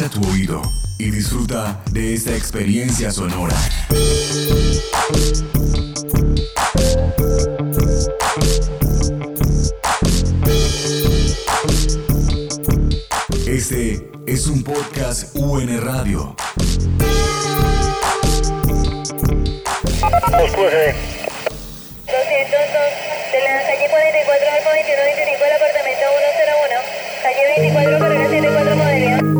Agudiza tu oído y disfruta de esta experiencia sonora. Este es un podcast UN Radio. de la calle 44 al 2125 del apartamento 101, calle 24 carrera 74 modelo.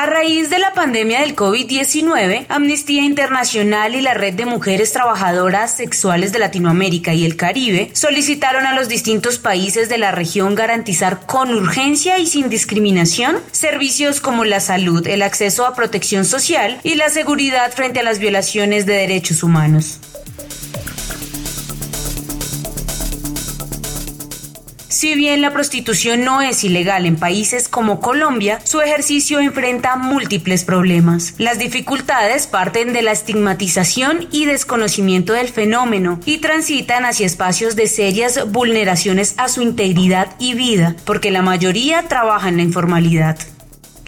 A raíz de la pandemia del COVID-19, Amnistía Internacional y la Red de Mujeres Trabajadoras Sexuales de Latinoamérica y el Caribe solicitaron a los distintos países de la región garantizar con urgencia y sin discriminación servicios como la salud, el acceso a protección social y la seguridad frente a las violaciones de derechos humanos. Si bien la prostitución no es ilegal en países como Colombia, su ejercicio enfrenta múltiples problemas. Las dificultades parten de la estigmatización y desconocimiento del fenómeno y transitan hacia espacios de serias vulneraciones a su integridad y vida, porque la mayoría trabaja en la informalidad.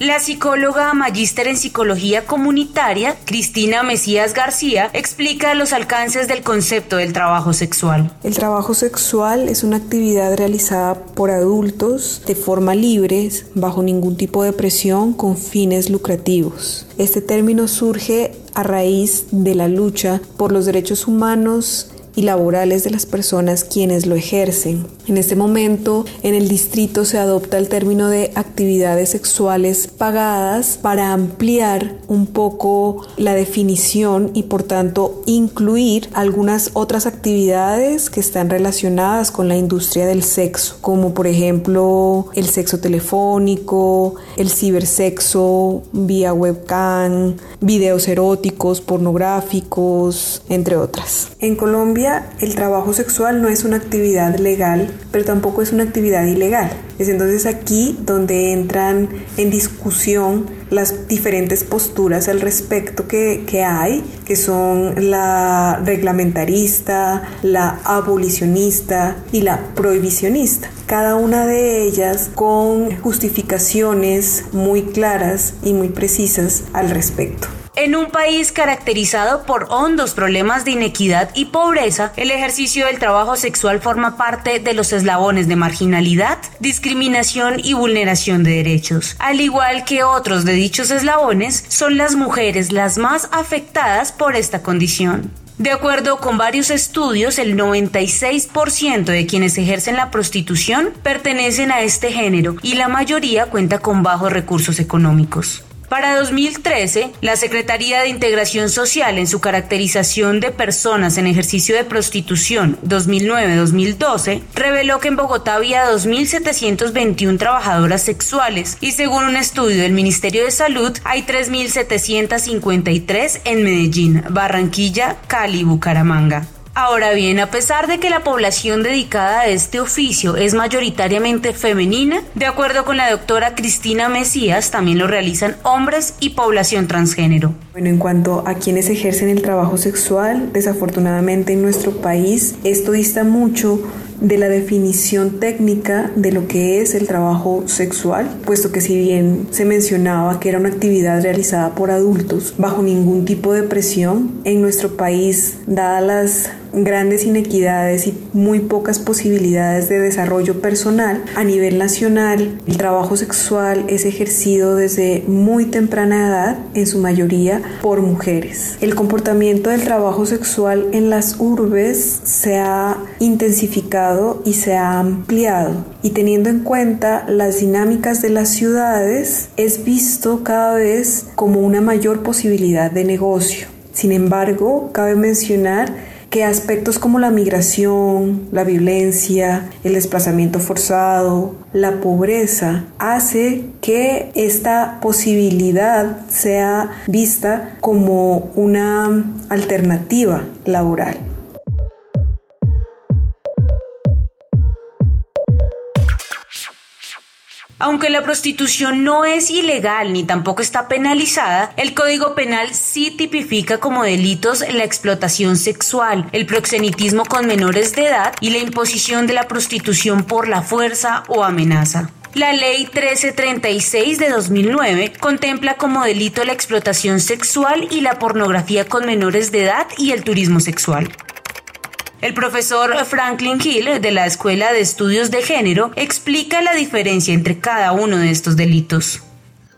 La psicóloga magíster en psicología comunitaria, Cristina Mesías García, explica los alcances del concepto del trabajo sexual. El trabajo sexual es una actividad realizada por adultos de forma libre, bajo ningún tipo de presión, con fines lucrativos. Este término surge a raíz de la lucha por los derechos humanos y laborales de las personas quienes lo ejercen. En este momento, en el distrito se adopta el término de actividades sexuales pagadas para ampliar un poco la definición y por tanto incluir algunas otras actividades que están relacionadas con la industria del sexo, como por ejemplo el sexo telefónico, el cibersexo vía webcam, videos eróticos, pornográficos, entre otras. En Colombia, el trabajo sexual no es una actividad legal, pero tampoco es una actividad ilegal. Es entonces aquí donde entran en discusión las diferentes posturas al respecto que, que, hay, que son la reglamentarista, la abolicionista y la prohibicionista. Cada una de ellas con justificaciones muy claras y muy precisas al respecto. En un país caracterizado por hondos problemas de inequidad y pobreza, el ejercicio del trabajo sexual forma parte de los eslabones de marginalidad, discriminación y vulneración de derechos. Al igual que otros de dichos eslabones, son las mujeres las más afectadas por esta condición. De acuerdo con varios estudios, el 96% de quienes ejercen la prostitución pertenecen a este género y la mayoría cuenta con bajos recursos económicos. Para 2013, la Secretaría de Integración Social, en su caracterización de personas en ejercicio de prostitución 2009-2012, reveló que en Bogotá había 2.721 trabajadoras sexuales y según un estudio del Ministerio de Salud, hay 3.753 en Medellín, Barranquilla, Cali y Bucaramanga. Ahora bien, a pesar de que la población dedicada a este oficio es mayoritariamente femenina, de acuerdo con la doctora Cristina Mesías, también lo realizan hombres y población transgénero. Bueno, en cuanto a quienes ejercen el trabajo sexual, desafortunadamente en nuestro país esto dista mucho de la definición técnica de lo que es el trabajo sexual, puesto que si bien se mencionaba que era una actividad realizada por adultos bajo ningún tipo de presión, en nuestro país, dadas las grandes inequidades y muy pocas posibilidades de desarrollo personal, a nivel nacional el trabajo sexual es ejercido desde muy temprana edad, en su mayoría por mujeres. El comportamiento del trabajo sexual en las urbes se ha intensificado y se ha ampliado y teniendo en cuenta las dinámicas de las ciudades es visto cada vez como una mayor posibilidad de negocio. Sin embargo, cabe mencionar que aspectos como la migración, la violencia, el desplazamiento forzado, la pobreza, hace que esta posibilidad sea vista como una alternativa laboral. Aunque la prostitución no es ilegal ni tampoco está penalizada, el Código Penal sí tipifica como delitos la explotación sexual, el proxenitismo con menores de edad y la imposición de la prostitución por la fuerza o amenaza. La ley 1336 de 2009 contempla como delito la explotación sexual y la pornografía con menores de edad y el turismo sexual. El profesor Franklin Hill de la Escuela de Estudios de Género explica la diferencia entre cada uno de estos delitos.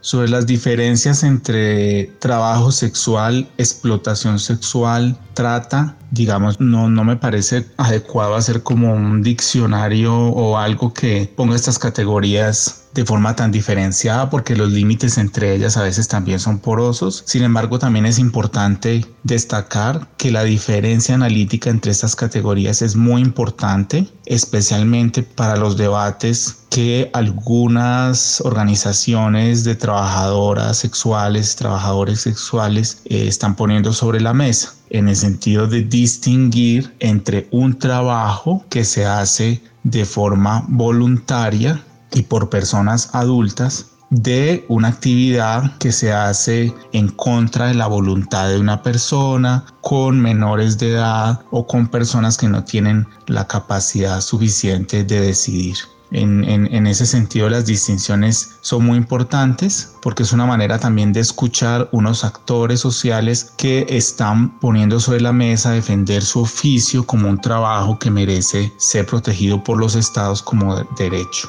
Sobre las diferencias entre trabajo sexual, explotación sexual, trata, digamos, no, no me parece adecuado hacer como un diccionario o algo que ponga estas categorías de forma tan diferenciada porque los límites entre ellas a veces también son porosos. Sin embargo, también es importante destacar que la diferencia analítica entre estas categorías es muy importante, especialmente para los debates que algunas organizaciones de trabajadoras sexuales, trabajadores sexuales eh, están poniendo sobre la mesa en el sentido de distinguir entre un trabajo que se hace de forma voluntaria y por personas adultas de una actividad que se hace en contra de la voluntad de una persona, con menores de edad o con personas que no tienen la capacidad suficiente de decidir. En, ese sentido las distinciones son muy importantes porque es una manera también de escuchar unos actores sociales que están poniendo sobre la mesa defender su oficio como un trabajo que merece ser protegido por los estados como derecho.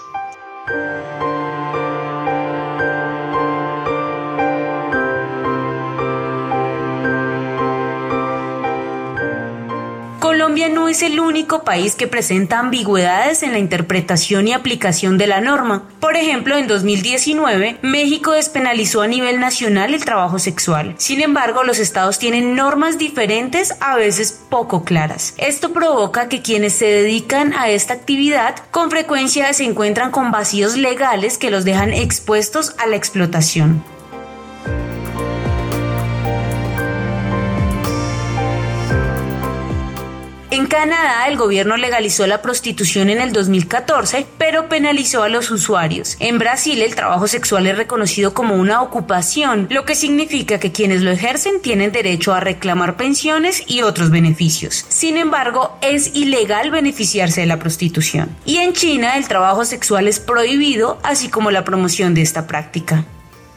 Es el único país que presenta ambigüedades en la interpretación y aplicación de la norma. Por ejemplo, en 2019, México despenalizó a nivel nacional el trabajo sexual. Sin embargo, los estados tienen normas diferentes, a veces poco claras. Esto provoca que quienes se dedican a esta actividad con frecuencia se encuentran con vacíos legales que los dejan expuestos a la explotación. En Canadá, el gobierno legalizó la prostitución en el 2014, pero penalizó a los usuarios. En Brasil, el trabajo sexual es reconocido como una ocupación, lo que significa que quienes lo ejercen tienen derecho a reclamar pensiones y otros beneficios. Sin embargo, es ilegal beneficiarse de la prostitución. Y en China, el trabajo sexual es prohibido, así como la promoción de esta práctica.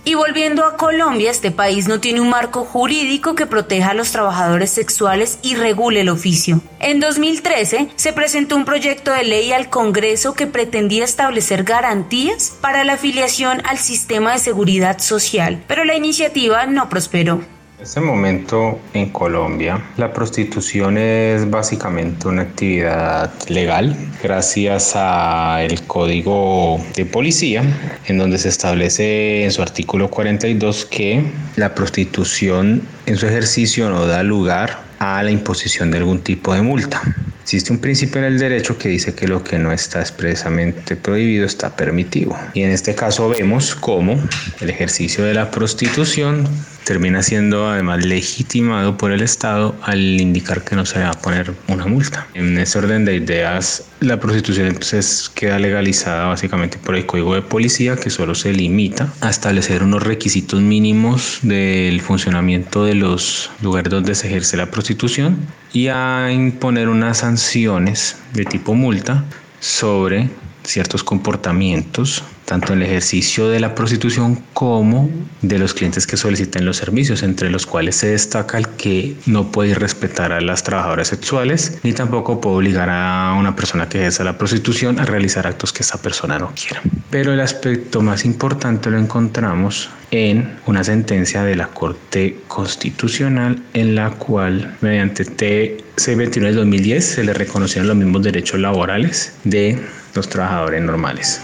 Y volviendo a Colombia, este país no tiene un marco jurídico que proteja a los trabajadores sexuales y regule el oficio. En 2013 se presentó un proyecto de ley al Congreso que pretendía establecer garantías para la afiliación al sistema de seguridad social, pero la iniciativa no prosperó. En este momento en Colombia la prostitución es básicamente una actividad legal gracias al código de policía en donde se establece en su artículo 42 que la prostitución en su ejercicio no da lugar a la imposición de algún tipo de multa. Existe un principio en el derecho que dice que lo que no está expresamente prohibido está permitido. Y en este caso vemos cómo el ejercicio de la prostitución termina siendo además legitimado por el Estado al indicar que no se va a poner una multa. En ese orden de ideas, la prostitución entonces queda legalizada básicamente por el Código de Policía que solo se limita a establecer unos requisitos mínimos del funcionamiento de los lugares donde se ejerce la prostitución y a imponer unas sanciones de tipo multa sobre ciertos comportamientos, tanto el ejercicio de la prostitución como de los clientes que soliciten los servicios, entre los cuales se destaca el que no puede respetar a las trabajadoras sexuales, ni tampoco puede obligar a una persona que ejerza la prostitución a realizar actos que esa persona no quiera. Pero el aspecto más importante lo encontramos en una sentencia de la Corte Constitucional en la cual mediante TC21 del 2010 se le reconocieron los mismos derechos laborales de los trabajadores normales.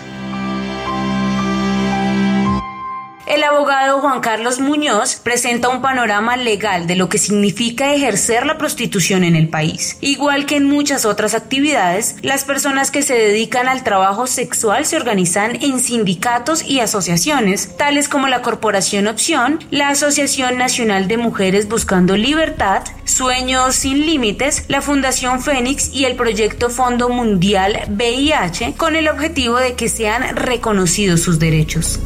El abogado Juan Carlos Muñoz presenta un panorama legal de lo que significa ejercer la prostitución en el país. Igual que en muchas otras actividades, las personas que se dedican al trabajo sexual se organizan en sindicatos y asociaciones, tales como la Corporación Opción, la Asociación Nacional de Mujeres Buscando Libertad, Sueños Sin Límites, la Fundación Fénix y el proyecto Fondo Mundial VIH, con el objetivo de que sean reconocidos sus derechos.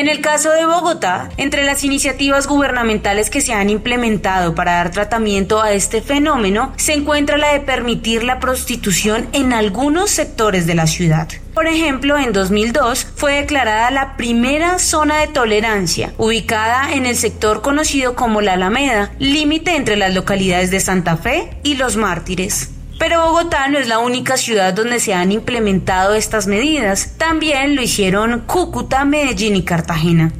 En el caso de Bogotá, entre las iniciativas gubernamentales que se han implementado para dar tratamiento a este fenómeno, se encuentra la de permitir la prostitución en algunos sectores de la ciudad. Por ejemplo, en 2002 fue declarada la primera zona de tolerancia, ubicada en el sector conocido como la Alameda, límite entre las localidades de Santa Fe y Los Mártires. Pero Bogotá no es la única ciudad donde se han implementado estas medidas. También lo hicieron Cúcuta, Medellín y Cartagena.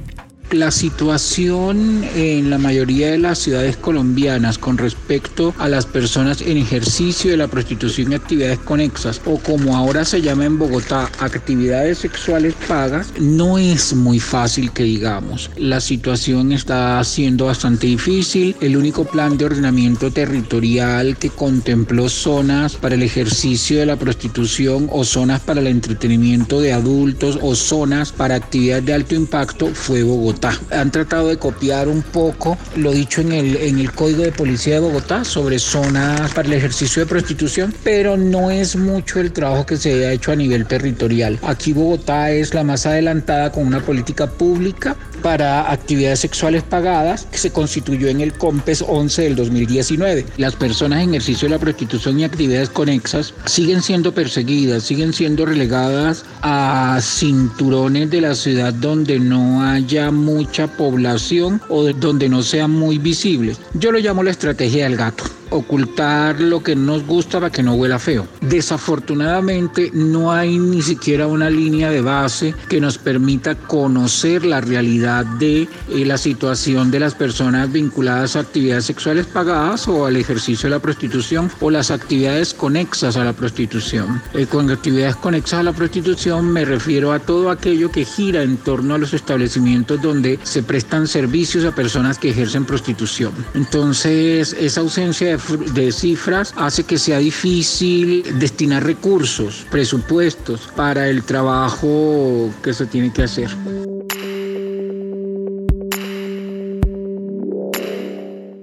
La situación en la mayoría de las ciudades colombianas con respecto a las personas en ejercicio de la prostitución y actividades conexas o como ahora se llama en Bogotá actividades sexuales pagas no es muy fácil que digamos. La situación está siendo bastante difícil. El único plan de ordenamiento territorial que contempló zonas para el ejercicio de la prostitución o zonas para el entretenimiento de adultos o zonas para actividades de alto impacto fue Bogotá. Han tratado de copiar un poco lo dicho en el, en el Código de Policía de Bogotá sobre zonas para el ejercicio de prostitución, pero no es mucho el trabajo que se ha hecho a nivel territorial. Aquí Bogotá es la más adelantada con una política pública para actividades sexuales pagadas que se constituyó en el COMPES 11 del 2019. Las personas en ejercicio de la prostitución y actividades conexas siguen siendo perseguidas, siguen siendo relegadas a cinturones de la ciudad donde no haya mucha población o donde no sean muy visibles. Yo lo llamo la estrategia del gato ocultar lo que nos gusta para que no huela feo. Desafortunadamente no hay ni siquiera una línea de base que nos permita conocer la realidad de eh, la situación de las personas vinculadas a actividades sexuales pagadas o al ejercicio de la prostitución o las actividades conexas a la prostitución. Eh, con actividades conexas a la prostitución me refiero a todo aquello que gira en torno a los establecimientos donde se prestan servicios a personas que ejercen prostitución. Entonces, esa ausencia de de cifras hace que sea difícil destinar recursos, presupuestos para el trabajo que se tiene que hacer.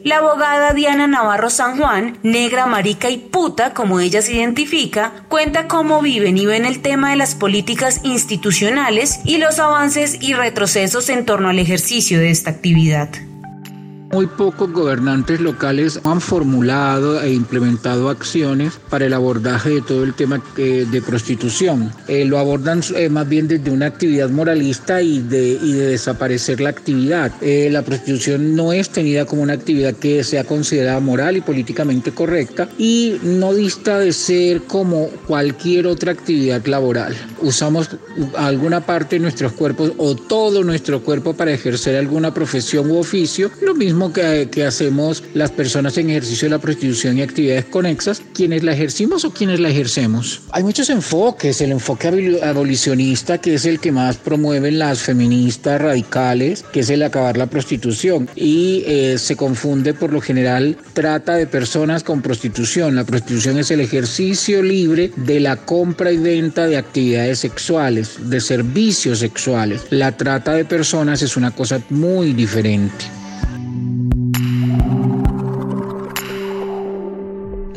La abogada Diana Navarro San Juan, negra, marica y puta, como ella se identifica, cuenta cómo viven y ven el tema de las políticas institucionales y los avances y retrocesos en torno al ejercicio de esta actividad. Muy pocos gobernantes locales han formulado e implementado acciones para el abordaje de todo el tema eh, de prostitución. Eh, lo abordan eh, más bien desde una actividad moralista y de, y de desaparecer la actividad. la prostitución no es tenida como una actividad que sea considerada moral y políticamente correcta y no dista de ser como cualquier otra actividad laboral. Usamos alguna parte de nuestros cuerpos o todo nuestro cuerpo para ejercer alguna profesión u oficio, lo mismo que, hacemos las personas en ejercicio de la prostitución y actividades conexas, quienes la ejercimos o quienes la ejercemos. Hay muchos enfoques, el enfoque abolicionista, que es el que más promueven las feministas radicales, que es el acabar la prostitución, y eh, se confunde por lo general trata de personas con prostitución. La prostitución es el ejercicio libre de la compra y venta de actividades sexuales, de servicios sexuales. La trata de personas es una cosa muy diferente.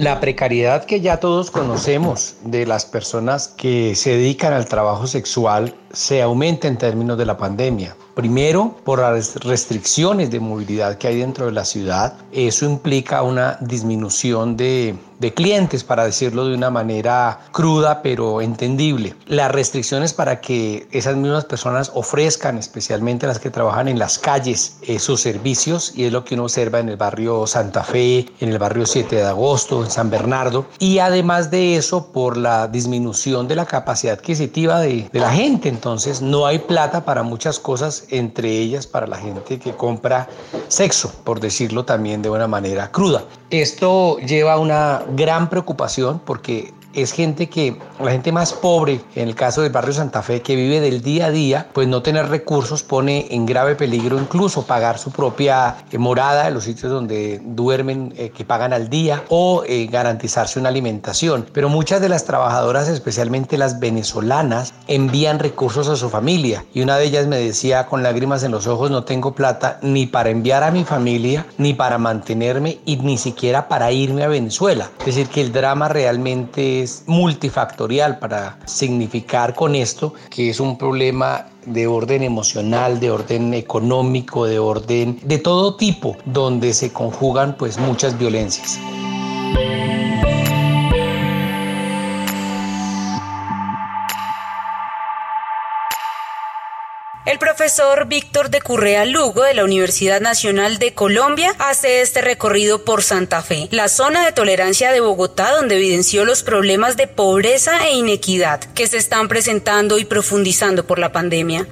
La precariedad que ya todos conocemos de las personas que se dedican al trabajo sexual se aumenta en términos de la pandemia. Primero, por las restricciones de movilidad que hay dentro de la ciudad. Eso implica una disminución de, de clientes, para decirlo de una manera cruda pero entendible. Las restricciones para que esas mismas personas ofrezcan, especialmente las que trabajan en las calles, esos servicios, y es lo que uno observa en el barrio Santa Fe, en el barrio 7 de agosto, en San Bernardo. Y además de eso, por la disminución de la capacidad adquisitiva de, de la gente. Entonces, no hay plata para muchas cosas entre ellas para la gente que compra sexo, por decirlo también de una manera cruda. Esto lleva a una gran preocupación porque es gente que, la gente más pobre, en el caso del barrio Santa Fe, que vive del día a día, pues no tener recursos pone en grave peligro incluso pagar su propia eh, morada los sitios donde duermen, eh, que pagan al día, o eh, garantizarse una alimentación. Pero muchas de las trabajadoras, especialmente las venezolanas, envían recursos a su familia. Y una de ellas me decía con lágrimas en los ojos, no tengo plata ni para enviar a mi familia, ni para mantenerme y ni siquiera para irme a Venezuela. Es decir, que el drama realmente multifactorial para significar con esto que es un problema de orden emocional, de orden económico, de orden de todo tipo, donde se conjugan pues muchas violencias. Profesor Víctor de Currea Lugo de la Universidad Nacional de Colombia hace este recorrido por Santa Fe, la zona de tolerancia de Bogotá donde evidenció los problemas de pobreza e inequidad que se están presentando y profundizando por la pandemia.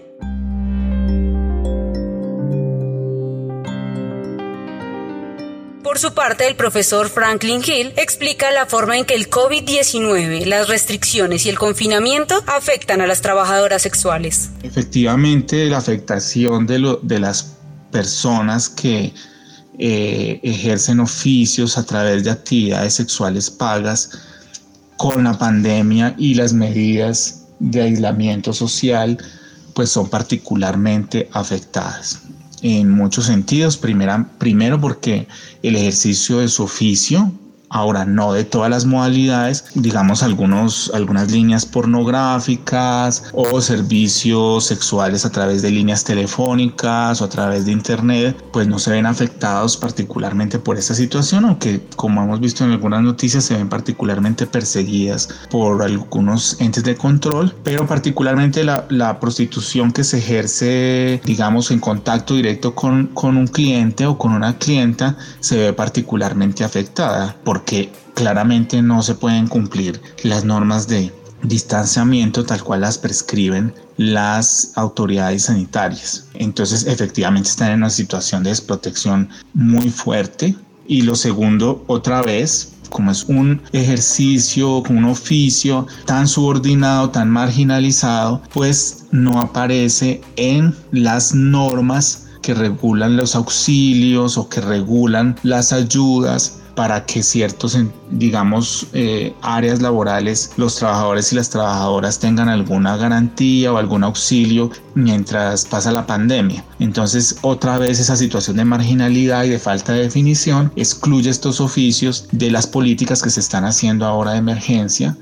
Por su parte, el profesor Franklin Hill explica la forma en que el COVID-19, las restricciones y el confinamiento afectan a las trabajadoras sexuales. Efectivamente, la afectación de, las personas que eh, ejercen oficios a través de actividades sexuales pagas con la pandemia y las medidas de aislamiento social, pues son particularmente afectadas en muchos sentidos. Primera, primero porque el ejercicio de su oficio Ahora, no de todas las modalidades, digamos algunos, algunas líneas pornográficas o servicios sexuales a través de líneas telefónicas o a través de internet, pues no se ven afectados particularmente por esta situación, aunque como hemos visto en algunas noticias se ven particularmente perseguidas por algunos entes de control, pero particularmente la, la prostitución que se ejerce, digamos, en contacto directo con, con un cliente o con una clienta se ve particularmente afectada por porque claramente no se pueden cumplir las normas de distanciamiento tal cual las prescriben las autoridades sanitarias. Entonces efectivamente están en una situación de desprotección muy fuerte. Y lo segundo, otra vez, como es un ejercicio, un oficio tan subordinado, tan marginalizado, pues no aparece en las normas que regulan los auxilios o que regulan las ayudas para que ciertos, digamos, eh, áreas laborales, los trabajadores y las trabajadoras tengan alguna garantía o algún auxilio mientras pasa la pandemia. Entonces, otra vez esa situación de marginalidad y de falta de definición excluye estos oficios de las políticas que se están haciendo ahora de emergencia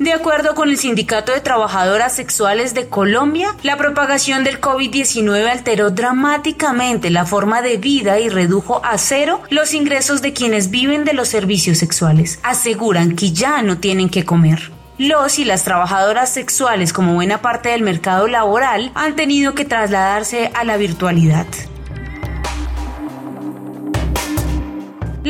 de acuerdo con el Sindicato de Trabajadoras Sexuales de Colombia, la propagación del COVID-19 alteró dramáticamente la forma de vida y redujo a cero los ingresos de quienes viven de los servicios sexuales. Aseguran que ya no tienen que comer. Los y las trabajadoras sexuales, como buena parte del mercado laboral, han tenido que trasladarse a la virtualidad.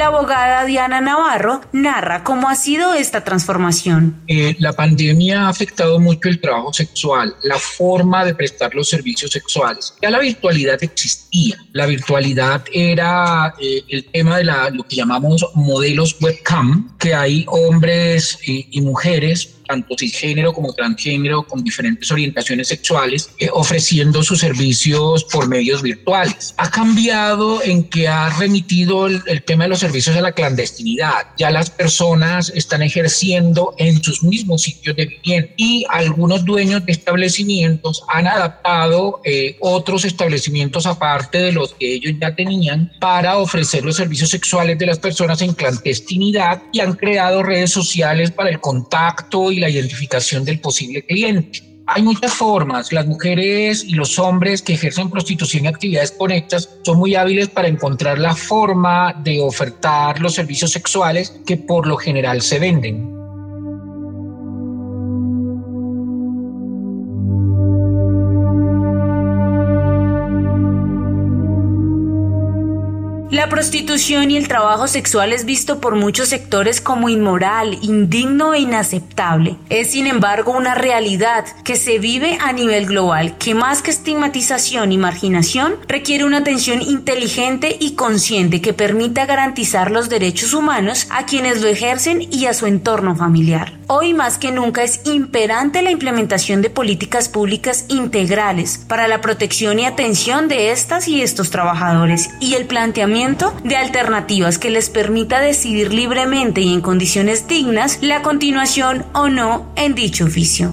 La abogada Diana Navarro narra cómo ha sido esta transformación. Eh, la pandemia ha afectado mucho el trabajo sexual, la forma de prestar los servicios sexuales. Ya la virtualidad existía. La virtualidad era eh, el tema de lo que llamamos modelos webcam, que hay hombres y, y mujeres tanto cisgénero como transgénero, con diferentes orientaciones sexuales, eh, ofreciendo sus servicios por medios virtuales. Ha cambiado en que ha remitido el, tema de los servicios a la clandestinidad. Ya las personas están ejerciendo en sus mismos sitios de vivienda y algunos dueños de establecimientos han adaptado eh, otros establecimientos aparte de los que ellos ya tenían para ofrecer los servicios sexuales de las personas en clandestinidad y han creado redes sociales para el contacto y la identificación del posible cliente. Hay muchas formas. Las mujeres y los hombres que ejercen prostitución y actividades conectas son muy hábiles para encontrar la forma de ofertar los servicios sexuales que por lo general se venden. Prostitución y el trabajo sexual es visto por muchos sectores como inmoral, indigno e inaceptable. Es sin embargo una realidad que se vive a nivel global, que más que estigmatización y marginación, requiere una atención inteligente y consciente que permita garantizar los derechos humanos a quienes lo ejercen y a su entorno familiar. Hoy más que nunca es imperante la implementación de políticas públicas integrales para la protección y atención de estas y estos trabajadores y el planteamiento de alternativas que les permita decidir libremente y en condiciones dignas la continuación o no en dicho oficio.